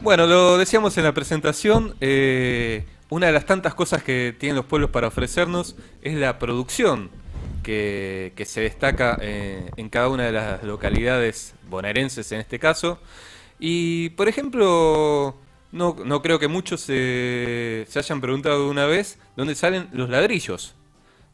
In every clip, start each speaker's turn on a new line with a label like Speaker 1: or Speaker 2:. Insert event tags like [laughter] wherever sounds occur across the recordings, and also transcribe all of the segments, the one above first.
Speaker 1: Bueno, lo decíamos en la presentación, eh, una de las tantas cosas que tienen los pueblos para ofrecernos es la producción que, se destaca eh, en cada una de las localidades bonaerenses en este caso. Y, por ejemplo, no, no creo que muchos se, se hayan preguntado una vez dónde salen los ladrillos,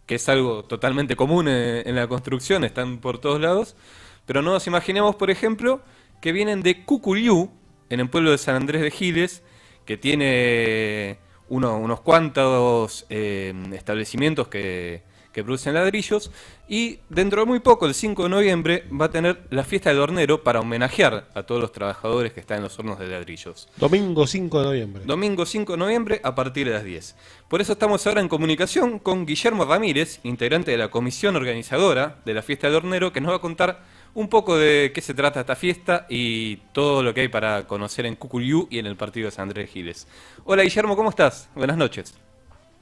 Speaker 1: que es algo totalmente común en, en la construcción, están por todos lados, pero no nos imaginemos, por ejemplo, que vienen de Cucuriú, en el pueblo de San Andrés de Giles, que tiene uno- unos cuantos eh, establecimientos que, que producen ladrillos, y dentro de muy poco, el 5 de noviembre, va a tener la fiesta del hornero para homenajear a todos los trabajadores que están en los hornos de ladrillos.
Speaker 2: Domingo 5 de noviembre.
Speaker 1: Domingo 5 de noviembre a partir de las 10. Por eso estamos ahora en comunicación con Guillermo Ramírez, integrante de la comisión organizadora de la fiesta del hornero, que nos va a contar un poco de qué se trata esta fiesta y todo lo que hay para conocer en Cucuriú y en el partido de San Andrés Giles. Hola Guillermo, ¿cómo estás? Buenas noches.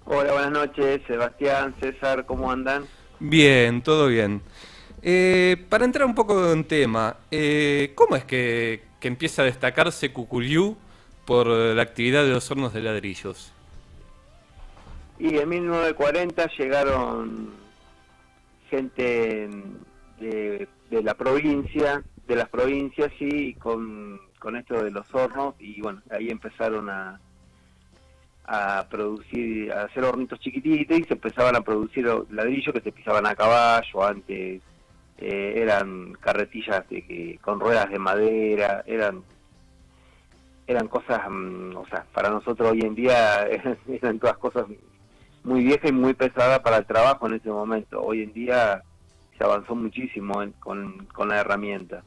Speaker 3: Hola, buenas noches, Sebastián, César, ¿cómo andan?
Speaker 1: Bien, todo bien. Eh, para entrar un poco en tema, eh, ¿cómo es que, que empieza a destacarse Cucuriú por la actividad de los hornos de ladrillos?
Speaker 3: Y en 1940 llegaron gente de, de la provincia, de las provincias, sí, con, con esto de los hornos, y bueno, ahí empezaron a, a producir, a hacer hornitos chiquititos y se empezaban a producir ladrillos que se pisaban a caballo antes, eh, eran carretillas de que, con ruedas de madera, eran eran cosas, mm, o sea, para nosotros hoy en día [laughs] eran todas cosas muy viejas y muy pesadas para el trabajo en ese momento. Hoy en día se avanzó muchísimo en- con, con la herramienta.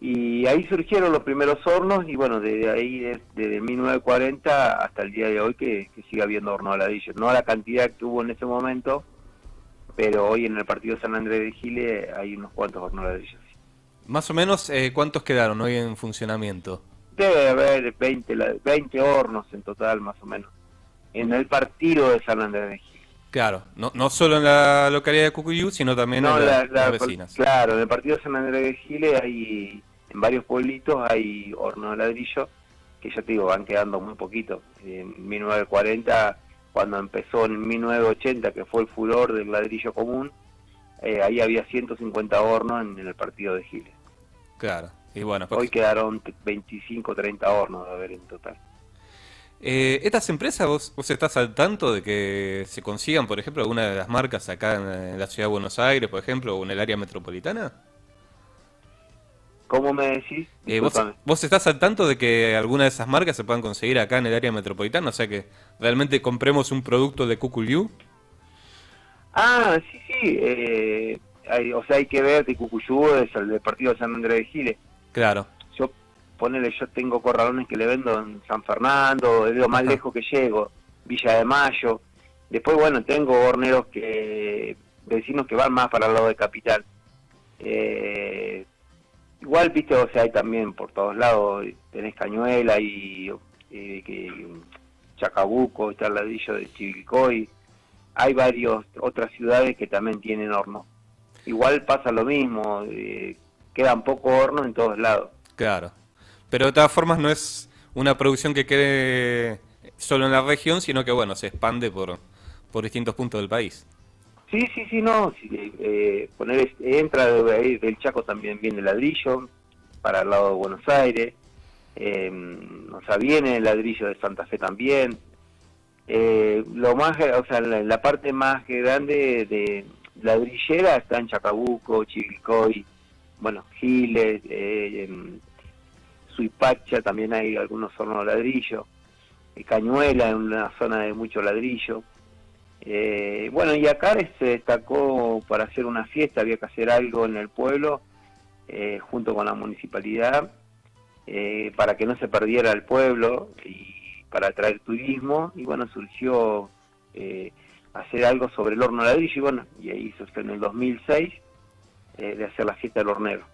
Speaker 3: Y ahí surgieron los primeros hornos y bueno, desde ahí, des- desde 1940 hasta el día de hoy que, que sigue habiendo horno ladrillo. No a la cantidad que hubo en ese momento, pero hoy en el partido San Andrés de Giles hay unos cuantos hornos ladrillo.
Speaker 1: Más o menos, eh, ¿cuántos quedaron hoy en funcionamiento?
Speaker 3: Debe haber 20, la- 20 hornos en total, más o menos. En el partido de San Andrés de Giles.
Speaker 1: Claro, no, no solo en la localidad de Cucuyú, sino también
Speaker 3: No,
Speaker 1: en la-
Speaker 3: la- la-
Speaker 1: las vecinas.
Speaker 3: Claro, en el partido de San Andrés de Giles hay, en varios pueblitos hay hornos de ladrillo, que ya te digo, van quedando muy poquitos. En 1940, cuando empezó en 1980, que fue el furor del ladrillo común, eh, ahí había 150 hornos en, el partido de Giles.
Speaker 1: Claro, y bueno, pues,
Speaker 3: Hoy quedaron 25, 30 hornos de haber en total.
Speaker 1: Eh, ¿estas empresas vos, vos estás al tanto de que se consigan, por ejemplo, alguna de las marcas acá en, la ciudad de Buenos Aires, por ejemplo, o en el área metropolitana?
Speaker 3: ¿Cómo me decís?
Speaker 1: Eh, ¿vos, estás al tanto de que alguna de esas marcas se puedan conseguir acá en el área metropolitana? O sea que realmente compremos un producto de Cucuyú.
Speaker 3: Ah, sí, sí. eh, hay- o sea, hay que ver de Cucuyú, es el del partido de San Andrés de Giles.
Speaker 1: Claro,
Speaker 3: ponele, yo tengo corralones que le vendo en San Fernando, es lo más
Speaker 1: Ajá.
Speaker 3: lejos que llego, Villa de Mayo. Después, bueno, tengo horneros que, vecinos que van más para el lado de Capital. Eh, igual, viste, o sea, hay también por todos lados, tenés Cañuela y eh, que, Chacabuco, está el ladrillo de Chivilcoy. Hay varios otras ciudades que también tienen hornos. Igual pasa lo mismo, eh, quedan pocos hornos en todos lados.
Speaker 1: claro. Pero de todas formas no es una producción que quede solo en la región, sino que bueno, se expande por, por distintos puntos del país.
Speaker 3: Sí, sí, sí, no. eh, poner, entra de del Chaco también viene el ladrillo, para el lado de Buenos Aires. eh, o sea, viene el ladrillo de Santa Fe también. Eh, lo más, o sea, la, parte más grande de ladrillera está en Chacabuco, Chivilcoy, bueno, Giles, eh, en Suipacha también hay algunos hornos de ladrillo. eh, Cañuela en una zona de mucho ladrillo. Eh, bueno, y acá se destacó para hacer una fiesta, había que hacer algo en el pueblo, eh, junto con la municipalidad, eh, para que no se perdiera el pueblo y para atraer turismo. Y bueno, surgió hacer algo sobre el horno de ladrillo, y bueno, y ahí surgió en el 2006 eh, de hacer la fiesta del hornero.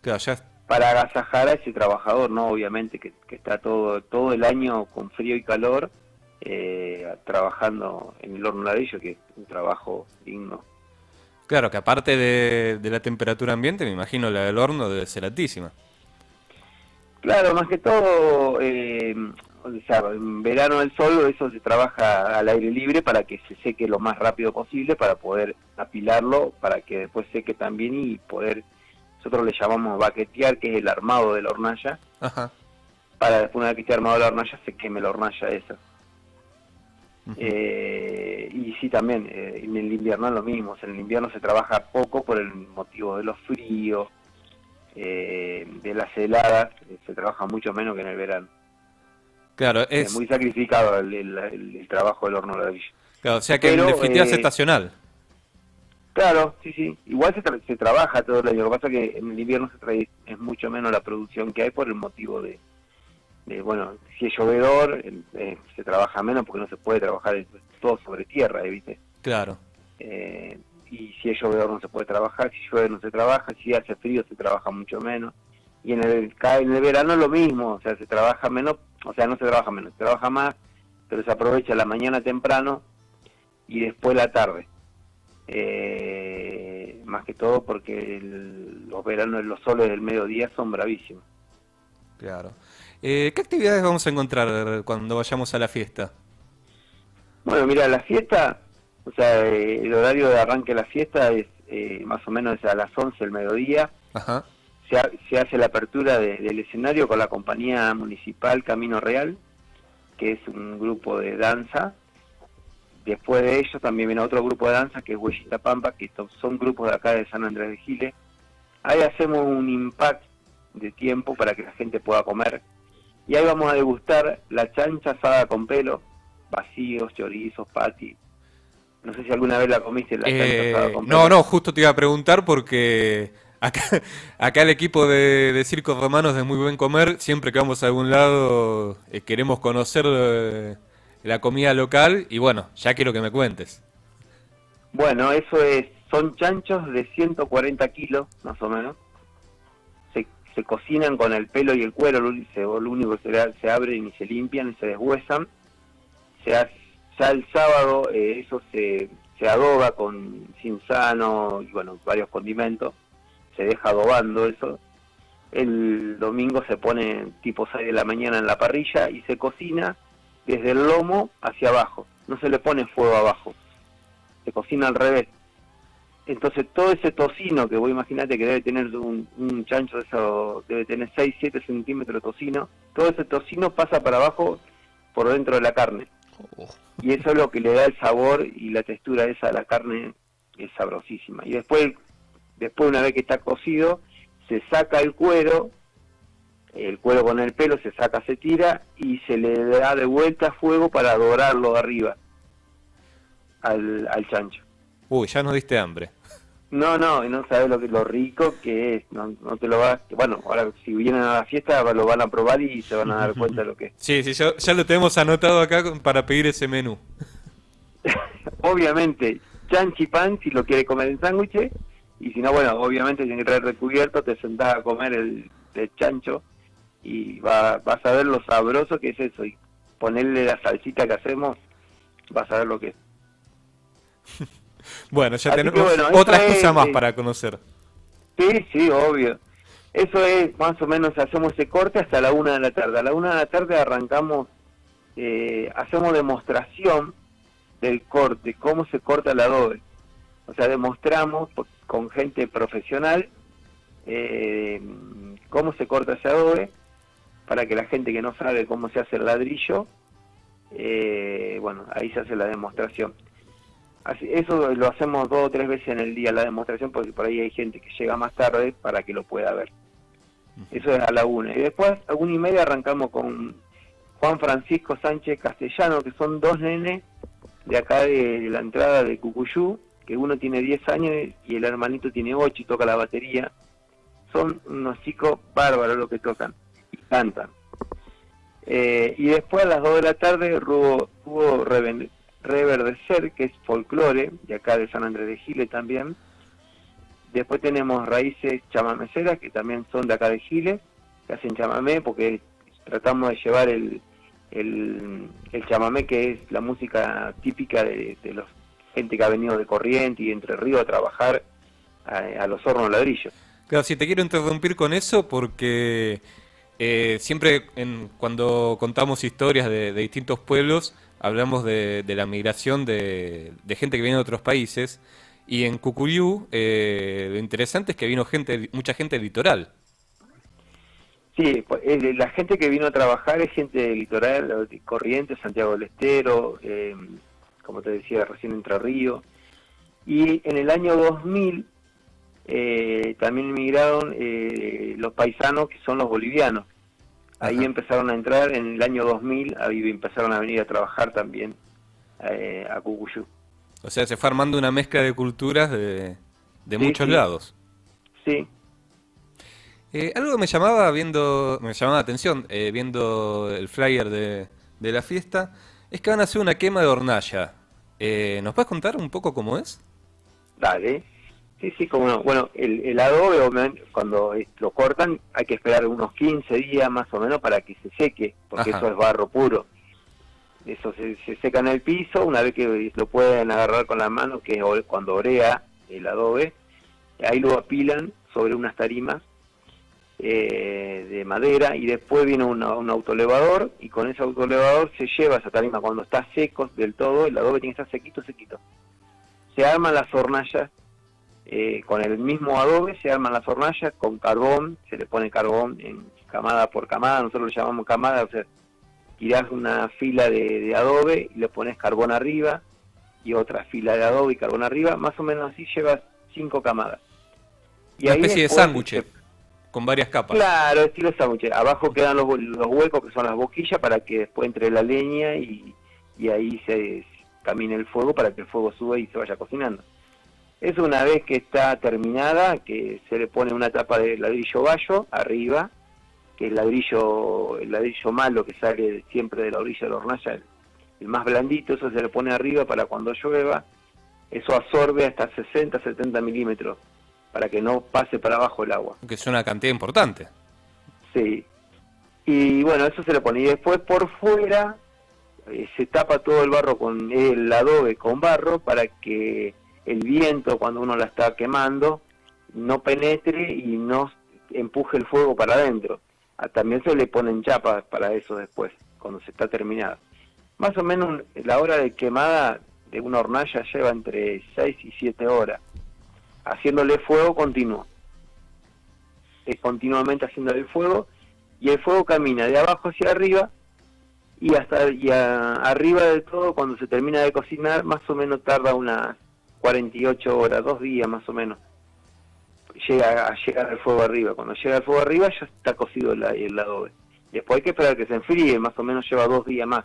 Speaker 1: Claro,
Speaker 3: Para agasajar a ese trabajador, ¿no? Obviamente que, que está todo, todo el año con frío y calor eh, trabajando en el horno ladrillo, que es un trabajo digno.
Speaker 1: Claro, que aparte de, de la temperatura ambiente, me imagino la del horno debe ser altísima.
Speaker 3: Claro, más que todo, eh, o sea, en verano del sol eso se trabaja al aire libre para que se seque lo más rápido posible para poder apilarlo, para que después seque también y poder, nosotros le llamamos baquetear, que es el armado de la hornalla,
Speaker 1: Ajá.
Speaker 3: para después una vez que esté armado la hornalla se queme la hornalla esa. Eh, y sí, también, eh, en el invierno es lo mismo, o sea, en el invierno se trabaja poco por el motivo de los fríos, eh, de las heladas, eh, se trabaja mucho menos que en el verano.
Speaker 1: Claro,
Speaker 3: Es, muy sacrificado el, el- el- el trabajo del horno ladrillo.
Speaker 1: claro, o sea que
Speaker 3: Pero,
Speaker 1: en definitiva es
Speaker 3: eh,
Speaker 1: estacional.
Speaker 3: Claro, sí, sí. Igual se, tra- se trabaja todo el año. Lo que pasa es que en el invierno se trae, es mucho menos la producción que hay por el motivo de, de, bueno, si es llovedor, eh, se trabaja menos porque no se puede trabajar es todo sobre tierra, eh, ¿viste?
Speaker 1: Claro.
Speaker 3: Eh, y si es llovedor no se puede trabajar, si llueve no se trabaja, si hace frío se trabaja mucho menos. Y en el, en el verano lo mismo, o sea, se trabaja menos, o sea, no se trabaja menos, se trabaja más, pero se aprovecha la mañana temprano y después la tarde. Eh, más que todo porque el- los veranos, los soles del mediodía son bravísimos.
Speaker 1: Claro. Eh, ¿Qué actividades vamos a encontrar cuando vayamos a la fiesta?
Speaker 3: Bueno, mira, la fiesta, o sea, eh, el horario de arranque de la fiesta es eh, más o menos a las 11 del mediodía.
Speaker 1: Ajá.
Speaker 3: se, ha- se hace la apertura de- del escenario con la compañía municipal Camino Real, que es un grupo de danza. Después de ellos también viene otro grupo de danza que es Huellita Pampa, que son grupos de acá de San Andrés de Giles. Ahí hacemos un impact de tiempo para que la gente pueda comer. Y ahí vamos a degustar la chancha asada con pelo, vacíos, chorizos, pati. No sé si alguna vez la comiste la chancha
Speaker 1: Eh,
Speaker 3: asada con pelo.
Speaker 1: no, no, justo te iba a preguntar porque acá, [laughs] acá el equipo de, de Circos Romanos de Muy Buen Comer, siempre que vamos a algún lado, eh, queremos conocer eh, la comida local y bueno, ya quiero que me cuentes.
Speaker 3: Bueno, eso es, son chanchos de 140 kilos, más o menos. Se, se cocinan con el pelo y el cuero, lo, único que se, se abren y se limpian y se deshuesan. Se hace, ya el sábado eh, eso se, se adoba con cinzano y bueno, varios condimentos. Se deja adobando eso. El domingo se pone tipo 6 de la mañana en la parrilla y se cocina desde el lomo hacia abajo. No se le pone fuego abajo se cocina al revés. Entonces todo ese tocino que vos imaginate que debe tener un, un chancho de eso, debe tener 6, 7 centímetros de tocino, todo ese tocino pasa para abajo por dentro de la carne. Y eso es lo que le da el sabor y la textura esa a la carne, es sabrosísima. Y después, después una vez que está cocido, se saca el cuero, el cuero con el pelo se saca, se tira y se le da de vuelta fuego para dorarlo de arriba al, al chancho.
Speaker 1: Uy, ya nos diste hambre.
Speaker 3: No, no, y no sabes lo que lo rico que es, no, no te lo vas, bueno, ahora si vienen a la fiesta lo van a probar y se van a dar cuenta de lo que es.
Speaker 1: Sí, sí, ya, ya lo tenemos anotado acá para pedir ese menú. [laughs]
Speaker 3: Obviamente, chanchi pan si lo quiere comer en sándwiches, y si no, bueno, obviamente tiene que traer recubierto, te sentás a comer el, el chancho y va, vas a ver lo sabroso que es eso, y ponerle la salsita que hacemos, vas a ver lo que es. [laughs]
Speaker 1: Bueno, ya
Speaker 3: Así
Speaker 1: tenemos
Speaker 3: bueno, eso
Speaker 1: otras
Speaker 3: es,
Speaker 1: cosas más
Speaker 3: eh,
Speaker 1: para conocer.
Speaker 3: Sí, sí, obvio. Eso es, más o menos, hacemos ese corte hasta la una de la tarde. A la una de la tarde arrancamos, eh, hacemos demostración del corte, cómo se corta el adobe. O sea, demostramos con gente profesional eh, cómo se corta ese adobe para que la gente que no sabe cómo se hace el ladrillo, eh, bueno, ahí se hace la demostración. Así- eso lo hacemos dos o tres veces en el día la demostración porque por ahí hay gente que llega más tarde para que lo pueda ver. Eso es a la una. Y después a una y media arrancamos con Juan Francisco Sánchez Castellano, que son dos nenes de acá de la entrada de Cucuyú, que uno tiene 10 años y el hermanito tiene 8 y toca la batería. Son unos chicos bárbaros los que tocan y cantan. Eh, y después a las 2 de la tarde hubo, hubo Reverdecer, que es folclore, de acá de San Andrés de Giles también. Después tenemos raíces chamameceras, que también son de acá de Giles, que hacen chamamé, porque tratamos de llevar el, el, el chamamé, que es la música típica de, de los gente que ha venido de Corriente y Entre Ríos a trabajar a, a los hornos ladrillos.
Speaker 1: Claro, si te quiero interrumpir con eso porque eh, siempre en, cuando contamos historias de, distintos pueblos, hablamos de, la migración de, gente que viene de otros países. Y en Cucuyú, eh, lo interesante es que vino gente, mucha gente del litoral.
Speaker 3: Sí, pues, eh, la gente que vino a trabajar es gente del litoral, Corrientes, Santiago del Estero, como te decía, recién Entre Río. Y en el año 2000 eh, también emigraron eh, los paisanos que son los bolivianos. Ahí empezaron a entrar en el año 2000, ahí empezaron a venir a trabajar también eh, a Cucuyú.
Speaker 1: O sea, se fue armando una mezcla de culturas de, muchos lados.
Speaker 3: Sí.
Speaker 1: algo que me llamaba viendo, me llamaba la atención viendo el flyer de, de, la fiesta, es que van a hacer una quema de hornalla. ¿Nos puedes contar un poco cómo es?
Speaker 3: Dale. Sí, sí, como no. Bueno, el, el adobe, cuando lo cortan, hay que esperar unos 15 días más o menos para que se seque, porque eso es barro puro. Eso se, seca en el piso, una vez que lo pueden agarrar con la mano, que es cuando orea el adobe, ahí lo apilan sobre unas tarimas eh, de madera y después viene un autolevador y con ese autolevador se lleva esa tarima cuando está seco del todo, el adobe tiene que estar sequito, sequito. Se arman las hornallas eh, con el mismo adobe se arman las hornallas con carbón, se le pone carbón en camada por camada, nosotros lo llamamos camada, o sea, tirás una fila de, adobe y le pones carbón arriba y otra fila de adobe y carbón arriba, más o menos así llevas cinco camadas.
Speaker 1: Y Una especie de sándwich con varias capas.
Speaker 3: Claro, estilo sándwich. Abajo quedan los, huecos que son las boquillas para que después entre la leña y, y ahí se camine el fuego para que el fuego suba y se vaya cocinando. Es una vez que está terminada, que se le pone una tapa de ladrillo bayo arriba, que el ladrillo, el ladrillo malo que sale siempre de la orilla de la hornalla, el, más blandito, eso se le pone arriba para cuando llueva, eso absorbe hasta 60, 70 milímetros, para que no pase para abajo el agua.
Speaker 1: Que es una cantidad importante.
Speaker 3: Sí. Y bueno, eso se le pone. Y después por fuera eh, se tapa todo el barro con el adobe con barro para que el viento cuando uno la está quemando no penetre y no empuje el fuego para adentro. Ah, también se le ponen chapas para eso después, cuando se está terminada. Más o menos la hora de quemada de una hornalla lleva entre 6 y 7 horas, haciéndole fuego continuo. Es continuamente haciéndole el fuego y el fuego camina de abajo hacia arriba y hasta y arriba del todo cuando se termina de cocinar más o menos tarda unas 48 horas, dos días más o menos, llega a llegar al fuego arriba. Cuando llega al fuego arriba ya está cocido el, el adobe. Después hay que esperar que se enfríe, más o menos lleva dos días más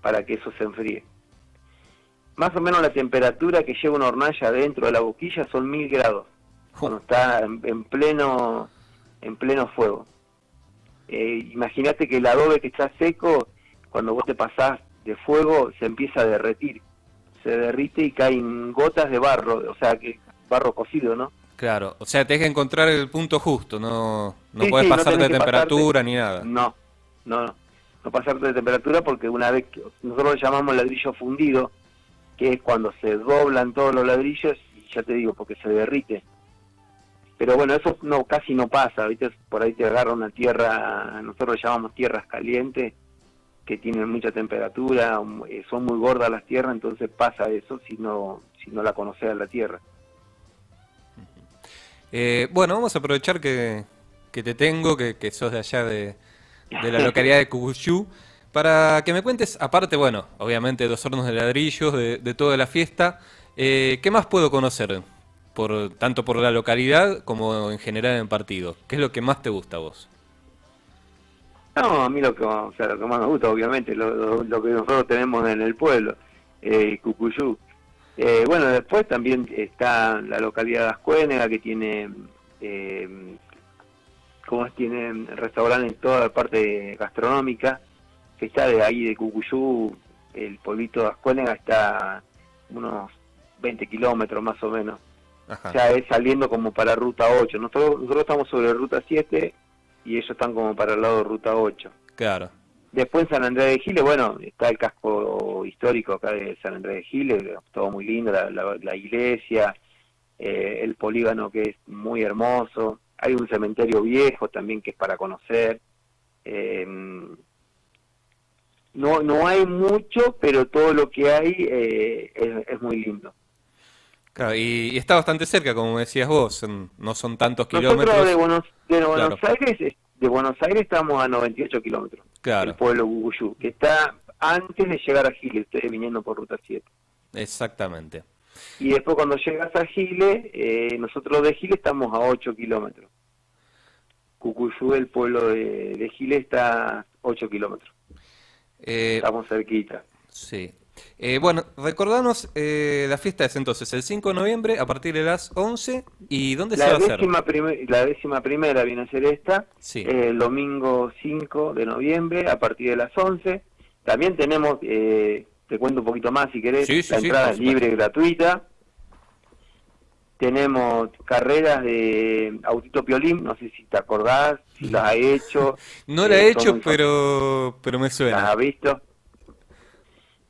Speaker 3: para que eso se enfríe. Más o menos la temperatura que lleva una hornalla dentro de la boquilla son mil grados, cuando está en, pleno en pleno fuego. Eh, Imagínate que el adobe que está seco, cuando vos te pasás de fuego, se empieza a derretir se derrite y caen gotas de barro, o sea, que barro cocido, ¿no?
Speaker 1: Claro, o sea, tenés que encontrar el punto justo, no, no puedes pasarte de temperatura ni nada.
Speaker 3: No, no, no, no pasarte de temperatura porque una vez que nosotros lo llamamos ladrillo fundido, que es cuando se doblan todos los ladrillos y ya te digo, porque se derrite. Pero bueno, eso no casi no pasa, ¿viste? Por ahí te agarra una tierra, nosotros lo llamamos tierras calientes, que tienen mucha temperatura, eh, son muy gordas las tierras, entonces pasa eso si no, si no la conoces a la tierra.
Speaker 1: Eh, bueno, vamos a aprovechar que, te tengo, que, sos de allá de, la [laughs] localidad de Cucuyú, para que me cuentes, aparte, bueno, obviamente dos hornos de ladrillos, de, toda la fiesta, eh, ¿qué más puedo conocer? Por, tanto por la localidad como en general en partido. ¿Qué es lo que más te gusta a vos?
Speaker 3: No, a mí lo que, o sea, lo que más me gusta, obviamente, lo, lo, que nosotros tenemos en el pueblo, eh, Cucuyú. Eh, bueno, después también está la localidad de Ascuénega, que tiene, eh, como tiene restaurantes en toda la parte gastronómica, que está de ahí de Cucuyú, el pueblito de Ascuénega está unos 20 kilómetros más o menos. O sea, es saliendo como para Ruta 8. Nosotros, nosotros estamos sobre Ruta 7 y ellos están como para el lado de Ruta 8.
Speaker 1: Claro.
Speaker 3: Después en San Andrés de Giles, bueno, está el casco histórico acá de San Andrés de Giles, todo muy lindo, la, iglesia, eh, el polígono que es muy hermoso, hay un cementerio viejo también que es para conocer, Eh, no, no hay mucho, pero todo lo que hay eh, es, muy lindo.
Speaker 1: Claro, y, está bastante cerca, como decías vos, no son tantos kilómetros.
Speaker 3: Nosotros de Buenos, de Buenos Aires, de Buenos Aires estamos a 98 kilómetros.
Speaker 1: Claro.
Speaker 3: El pueblo Guguyú, que está antes de llegar a Giles, ustedes viniendo por ruta 7.
Speaker 1: Exactamente.
Speaker 3: Y después cuando llegas a Giles, eh, nosotros de Giles estamos a 8 kilómetros. Cucuyú, el pueblo de, de Giles, está a 8 kilómetros. Eh, estamos cerquita.
Speaker 1: Sí. Eh, bueno, recordanos, eh, la fiesta es entonces el 5 de noviembre a partir de las 11 y ¿dónde se va a hacer?
Speaker 3: la décima primera viene a ser esta, el domingo 5 de noviembre a partir de las 11. También tenemos, te cuento un poquito más si querés, la entrada es libre y gratuita. Tenemos carreras de autito piolín, no sé si te acordás, si las has [laughs] hecho.
Speaker 1: no la he hecho, pero, pero me suena.
Speaker 3: ¿Las has visto?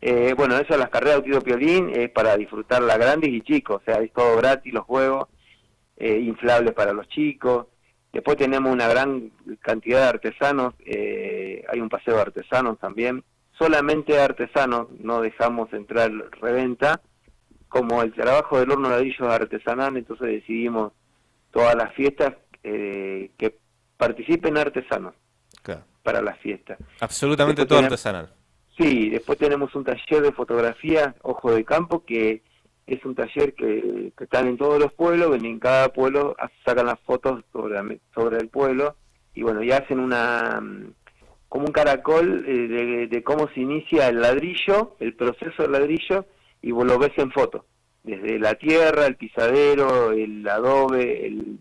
Speaker 3: Eh, bueno, eso, las carreras de autito piolín es para disfrutarla grandes y chicos, o sea, es todo gratis los juegos, eh, inflables para los chicos. Después tenemos una gran cantidad de artesanos, eh, hay un paseo de artesanos también, solamente artesanos, no dejamos entrar reventa como el trabajo del horno de ladrillo artesanal, entonces decidimos todas las fiestas eh, que participen artesanos para las fiestas.
Speaker 1: Absolutamente todo artesanal.
Speaker 3: Sí, después tenemos un taller de fotografía, Ojo de Campo, que es un taller que, están en todos los pueblos, en cada pueblo sacan las fotos sobre, sobre el pueblo y bueno, ya hacen una como un caracol eh, de, de, cómo se inicia el ladrillo, el proceso del ladrillo y vos lo ves en foto, desde la tierra, el pisadero, el adobe, el,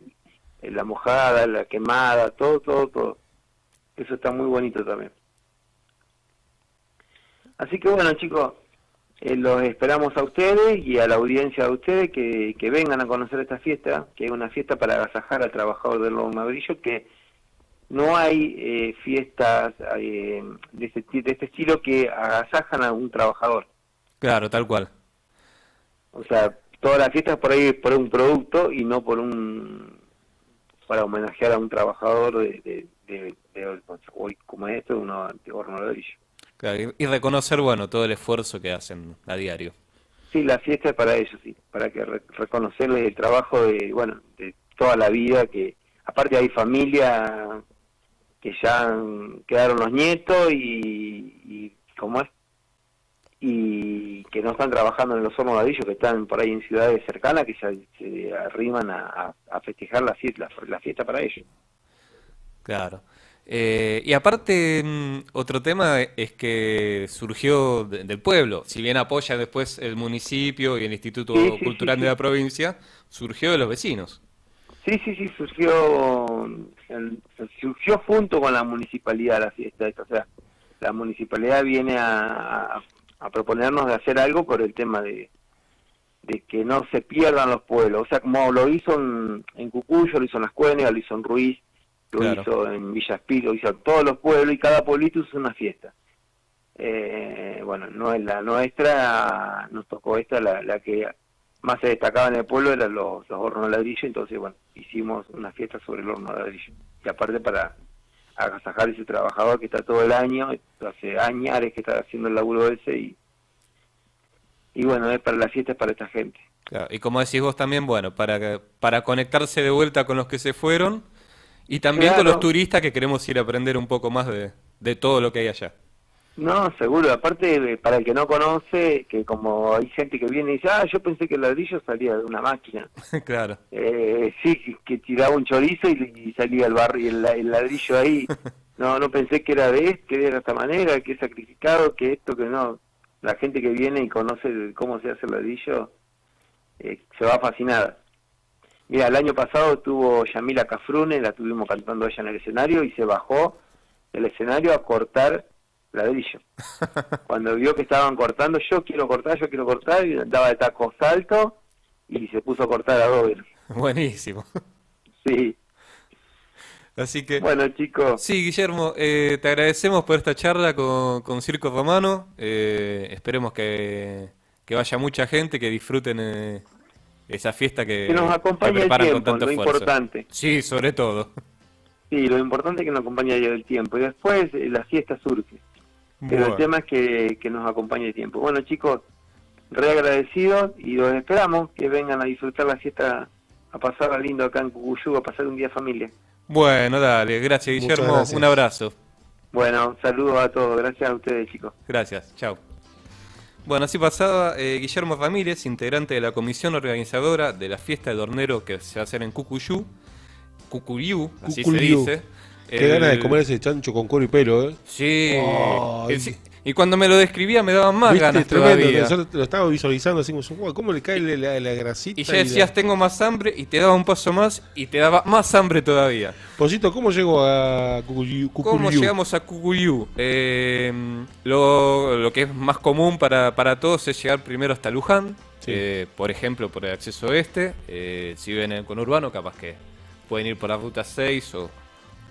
Speaker 3: la mojada, la quemada, todo, todo, todo. Eso está muy bonito también. Así que bueno chicos, eh, los esperamos a ustedes y a la audiencia de ustedes que, que vengan a conocer esta fiesta, que es una fiesta para agasajar al trabajador del Lobo Madrillo, que no hay eh, fiestas eh, de, este, de este estilo que agasajan a un trabajador.
Speaker 1: Claro, tal cual.
Speaker 3: O sea, todas las fiestas por ahí por un producto y no por un para homenajear a un trabajador de, de, hoy como esto, de horno ladrillo.
Speaker 1: Claro, y reconocer, bueno, todo el esfuerzo que hacen a diario.
Speaker 3: Sí, la fiesta es para ellos, sí, para que reconocerles el trabajo de, bueno, de toda la vida, que aparte hay familia que ya quedaron los nietos y, y como es y que no están trabajando en los hornos ladrillos, que están por ahí en ciudades cercanas, que ya se arriman a, festejar la fiesta, la fiesta para ellos.
Speaker 1: Claro. Eh, y aparte, mm, otro tema es que surgió del pueblo. Si bien apoya después el municipio y el Instituto Cultural de la provincia, surgió de los vecinos.
Speaker 3: Sí, sí, sí, surgió, surgió junto con la municipalidad la fiesta. O sea, la municipalidad viene a, a proponernos de hacer algo por el tema de, de que no se pierdan los pueblos. O sea, como lo hizo en, en Cucuyo, lo hizo en Las Cuenas, lo hizo en Ruiz, lo hizo en Villaspil, lo hizo en todos los pueblos y cada pueblito hizo una fiesta. Eh, bueno, no es la nuestra, nos tocó esta, la, la que más se destacaba en el pueblo eran los, los hornos de ladrillo, entonces bueno, hicimos una fiesta sobre el horno de ladrillo. Y aparte para agasajar ese trabajador que está todo el año, hace años que está haciendo el laburo ese y, y bueno, es para la fiesta, es para esta gente.
Speaker 1: y como decís vos también, bueno, para, para conectarse de vuelta con los que se fueron y también con los turistas que queremos ir a aprender un poco más de, de todo lo que hay allá.
Speaker 3: No, seguro. Aparte, para el que no conoce, que como hay gente que viene y dice, ah, yo pensé que el ladrillo salía de una máquina. [laughs]
Speaker 1: claro.
Speaker 3: Eh, sí, que, tiraba un chorizo y, salía el barrio, el, el ladrillo ahí. [laughs] no, no pensé que era de este, que era de esta manera, que es sacrificado, que esto, que no. La gente que viene y conoce cómo se hace el ladrillo eh, se va fascinada. Mira, el año pasado tuvo Yamila Cafrune, la tuvimos cantando ella en el escenario y se bajó del escenario a cortar ladrillo. [laughs] Cuando vio que estaban cortando, yo quiero cortar, yo quiero cortar, y andaba de tacos alto y se puso a cortar adobe.
Speaker 1: Buenísimo.
Speaker 3: Sí.
Speaker 1: Así que.
Speaker 3: Bueno, chicos.
Speaker 1: Sí, Guillermo, eh, te agradecemos por esta charla con, con Circo Romano. Eh, esperemos que, que, vaya mucha gente, que disfruten eh, esa fiesta que,
Speaker 3: que nos acompañe el tiempo, lo importante.
Speaker 1: Sí, sobre todo.
Speaker 3: Sí, lo importante es que nos acompañe el tiempo. Y después eh, la siesta surge. Pero
Speaker 2: Bueno.
Speaker 3: el tema es que, que nos acompañe el tiempo. Bueno, chicos, re agradecidos y los esperamos que vengan a disfrutar la siesta, a pasarla lindo acá en Cucuyú, a pasar un día familia.
Speaker 1: Bueno, dale, gracias Guillermo,
Speaker 2: gracias.
Speaker 1: un abrazo.
Speaker 3: Bueno, saludos a todos. Gracias a ustedes, chicos.
Speaker 1: Gracias, chao. Bueno, así pasaba eh, Guillermo Ramírez, integrante de la comisión organizadora de la fiesta del hornero que se va a hacer en Cucuyú. Cucuyú, así se dice.
Speaker 2: Qué
Speaker 1: El-
Speaker 2: ganas de comer ese chancho con cuero y pelo, ¿eh?
Speaker 1: Sí. Sí. Y cuando me lo describía me daban más
Speaker 2: ¿Viste?
Speaker 1: ganas
Speaker 2: Tremendo,
Speaker 1: todavía.
Speaker 2: Yo lo estaba visualizando así como, "Guau, ¿cómo le cae la, grasita?
Speaker 1: Y ya
Speaker 2: la-
Speaker 1: decías, tengo más hambre, y te daba un paso más, y te daba más hambre todavía.
Speaker 2: Posito, ¿cómo llego a Cucuyú?
Speaker 1: ¿Cómo llegamos a Cucuyú? Eh, lo, lo que es más común para, para todos es llegar primero hasta Luján.
Speaker 2: Sí.
Speaker 1: eh, por ejemplo, por el acceso oeste. Eh, si viven en conurbano, capaz que pueden ir por la ruta 6 o,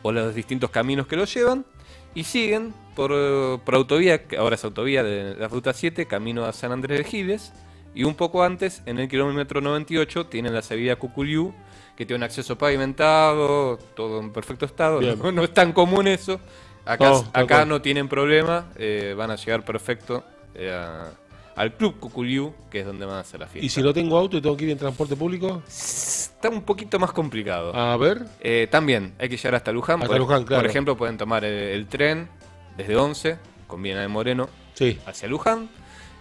Speaker 1: o los distintos caminos que lo llevan. Y siguen por, eh, por autovía, que ahora es autovía de la ruta 7, camino a San Andrés de Giles. Y un poco antes, en el kilómetro 98, tienen la salida a Cucuyú, que tiene un acceso pavimentado, todo en perfecto estado. No, no es tan común eso. Acá,
Speaker 2: No,
Speaker 1: acá tienen problema, eh, van a llegar perfecto eh, a- al Club Cucuyú, que es donde van a hacer la fiesta.
Speaker 2: ¿Y si no tengo auto y tengo que ir en transporte público?
Speaker 1: Está un poquito más complicado.
Speaker 2: A ver.
Speaker 1: Eh, también hay que llegar hasta Luján.
Speaker 2: Hasta
Speaker 1: por,
Speaker 2: Luján, claro.
Speaker 1: por ejemplo, pueden tomar el, el tren desde 11, con Viena de Moreno,
Speaker 2: Sí,
Speaker 1: hacia Luján.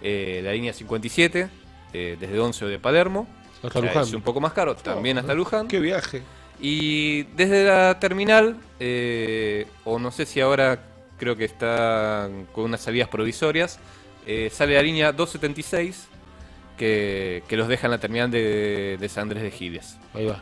Speaker 1: eh, la línea 57, eh, desde 11 de Palermo.
Speaker 2: hasta Luján.
Speaker 1: Es un poco más caro, también hasta Luján.
Speaker 2: Qué viaje.
Speaker 1: Y desde la terminal, eh, o no sé si ahora creo que está con unas salidas provisorias, eh, sale la línea 276 que, que los deja en la terminal de, de San Andrés de Giles.
Speaker 2: Ahí va.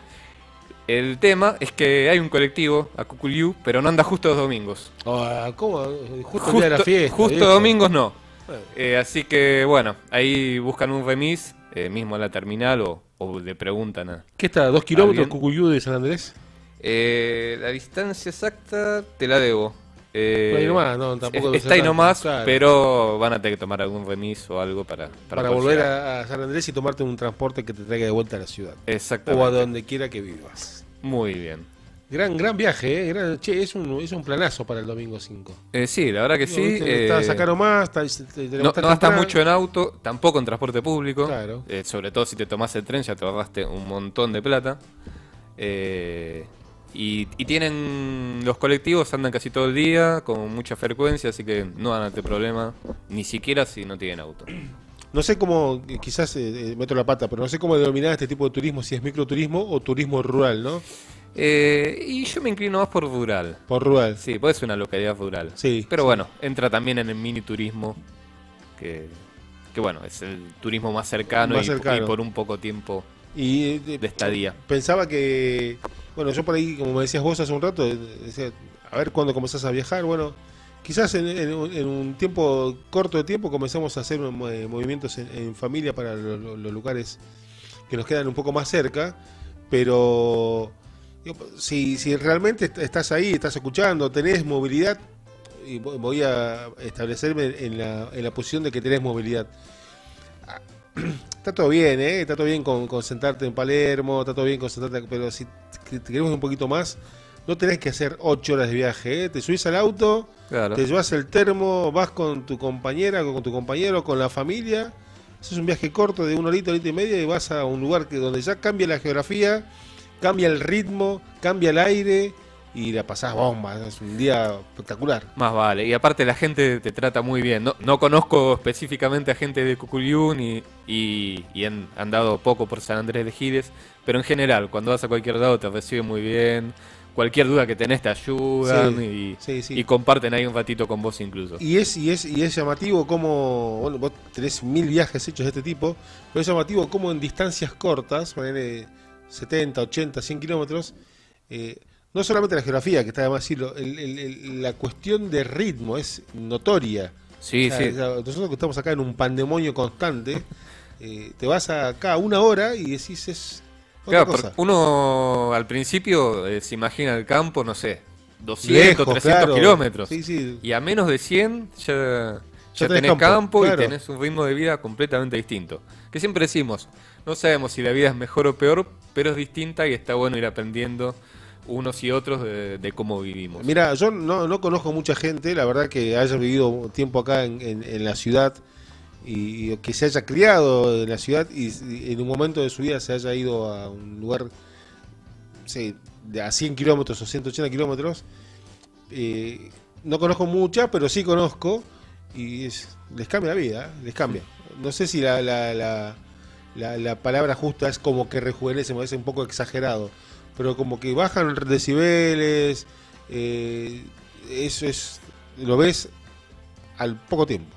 Speaker 1: El tema es que hay un colectivo a Cuculiú, pero no anda justo los domingos.
Speaker 2: Ah, ¿Cómo? Justo, el día de la fiesta.
Speaker 1: justo
Speaker 2: viejo.
Speaker 1: domingos no.
Speaker 2: Bueno.
Speaker 1: Eh, así que bueno, ahí buscan un remis, eh, mismo en la terminal, o, o le preguntan a,
Speaker 2: ¿Qué está? ¿Dos kilómetros. Cucuyú de San Andrés?
Speaker 1: Eh, la distancia exacta te la debo. Eh,
Speaker 2: nomás, no, tampoco
Speaker 1: está ahí nomás,
Speaker 2: claro.
Speaker 1: pero van a tener que tomar algún remis o algo para,
Speaker 2: Para, volver a, a San Andrés y tomarte un transporte que te traiga de vuelta a la ciudad. O a
Speaker 1: Exactamente.
Speaker 2: donde quiera que vivas.
Speaker 1: Muy bien.
Speaker 2: Gran, gran viaje, ¿eh? Gran- che, es un, es un planazo para el domingo 5.
Speaker 1: Eh, sí, la verdad que sí. eh,
Speaker 2: Está más, está, te- te
Speaker 1: no, no gastas mucho en auto, tampoco en transporte público.
Speaker 2: Claro.
Speaker 1: Eh, sobre todo si te tomás el tren, ya te ahorraste un montón de plata. Eh, y, y tienen los colectivos, andan casi todo el día, con mucha frecuencia, así que no van a tener problema, ni siquiera si no tienen auto. [clears throat]
Speaker 2: No sé cómo, quizás eh, eh, meto la pata, pero no sé cómo denominar este tipo de turismo, si es microturismo o turismo rural, ¿no?
Speaker 1: Eh, y yo me inclino más por rural.
Speaker 2: Por rural.
Speaker 1: Sí, puede ser una localidad rural.
Speaker 2: Sí,
Speaker 1: Pero
Speaker 2: sí.
Speaker 1: bueno, entra también en el mini turismo, que, que bueno, es el turismo más cercano,
Speaker 2: Más
Speaker 1: y,
Speaker 2: cercano.
Speaker 1: y por un poco tiempo
Speaker 2: Y
Speaker 1: de estadía.
Speaker 2: pensaba que, bueno, yo por ahí, como me decías vos hace un rato, decía, a ver cuándo comenzás a viajar, bueno, quizás en, un- tiempo corto de tiempo comenzamos a hacer eh, movimientos en, familia para lo- lo- los lugares que nos quedan un poco más cerca, pero si, realmente est- estás ahí, estás escuchando, tenés movilidad, y vo- voy a establecerme en la, en la posición de que tenés movilidad. Ah, [clears throat] Está todo bien, ¿eh? Está todo bien con, con sentarte en Palermo, está todo bien con sentarte, pero si te te queremos un poquito más, no tenés que hacer ocho horas de viaje, ¿eh? Te subís al auto,
Speaker 1: Claro.
Speaker 2: te llevas el termo, vas con tu compañera, con tu compañero, con la familia. Eso es un viaje corto de una horita, horita y media y vas a un lugar que donde ya cambia la geografía, cambia el ritmo, cambia el aire y la pasás bomba. Es un día espectacular.
Speaker 1: Más vale. Y aparte la gente te trata muy bien. No, no conozco específicamente a gente de Cuculiú ni, y, y han andado poco por San Andrés de Giles, pero en general, cuando vas a cualquier lado te reciben muy bien. Cualquier duda que tenés te ayudan
Speaker 2: Sí,
Speaker 1: y,
Speaker 2: sí, sí.
Speaker 1: y comparten ahí un ratito con vos incluso.
Speaker 2: Y es, y es, y es llamativo como, bueno, vos tenés mil viajes hechos de este tipo, pero es llamativo como en distancias cortas, ponele 70, 80, 100 kilómetros, eh, no solamente la geografía, que está de más decirlo, el- la cuestión de ritmo es notoria.
Speaker 1: Sí,
Speaker 2: O sea,
Speaker 1: sí.
Speaker 2: nosotros que estamos acá en un pandemonio constante, [laughs] eh, te vas acá una hora y decís es otra
Speaker 1: Claro,
Speaker 2: cosa.
Speaker 1: uno al principio eh, se imagina el campo, no sé, 200,
Speaker 2: Lejos,
Speaker 1: 300
Speaker 2: claro.
Speaker 1: kilómetros.
Speaker 2: Sí, sí.
Speaker 1: Y a menos de 100 ya, ya,
Speaker 2: Ya
Speaker 1: tenés,
Speaker 2: tenés
Speaker 1: campo,
Speaker 2: campo, claro.
Speaker 1: y tenés un ritmo de vida completamente distinto. Que siempre decimos, no sabemos si la vida es mejor o peor, pero es distinta y está bueno ir aprendiendo unos y otros de, de cómo vivimos.
Speaker 2: Mira, yo no, no conozco mucha gente, la verdad que haya vivido tiempo acá en, en- en la ciudad y, y que se haya criado en la ciudad y, y en un momento de su vida se haya ido a un lugar, sé, de a 100 kilómetros o 180 kilómetros. Eh, no conozco mucha, pero sí conozco y es- les cambia la vida, ¿eh? les cambia. No sé si la, la, la, la- la palabra justa es como que rejuvenece, me parece un poco exagerado, pero como que bajan decibeles, eh, eso es, lo ves al poco tiempo.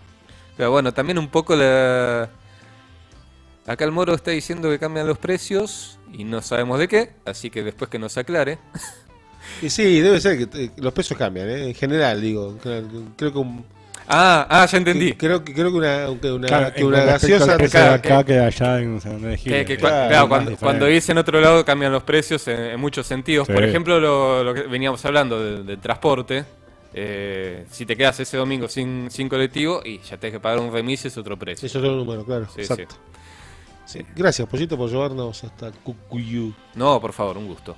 Speaker 1: Pero bueno, también un poco la... Acá el Moro está diciendo que cambian los precios y no sabemos de qué, así que después que nos aclare.
Speaker 2: Y sí, debe ser que eh, los precios cambian, ¿eh? en general, digo, creo, creo que un-
Speaker 1: Ah, ah, ya entendí.
Speaker 2: que- creo que creo que una, que una,
Speaker 4: Claro,
Speaker 2: que una gaseosa
Speaker 4: acá que allá en San de
Speaker 1: que
Speaker 2: claro,
Speaker 1: claro, cuando, cuando dice en otro lado cambian los precios en, en muchos sentidos. Por ejemplo, lo, lo que veníamos hablando de- del transporte. eh, si te quedas ese domingo sin, sin colectivo y ya tenés que pagar un remis es otro precio.
Speaker 2: Eso es otro número, claro.
Speaker 1: Sí,
Speaker 2: exacto. Sí. Gracias, Pollito, por llevarnos hasta Cucuyú.
Speaker 1: No, por favor, un gusto.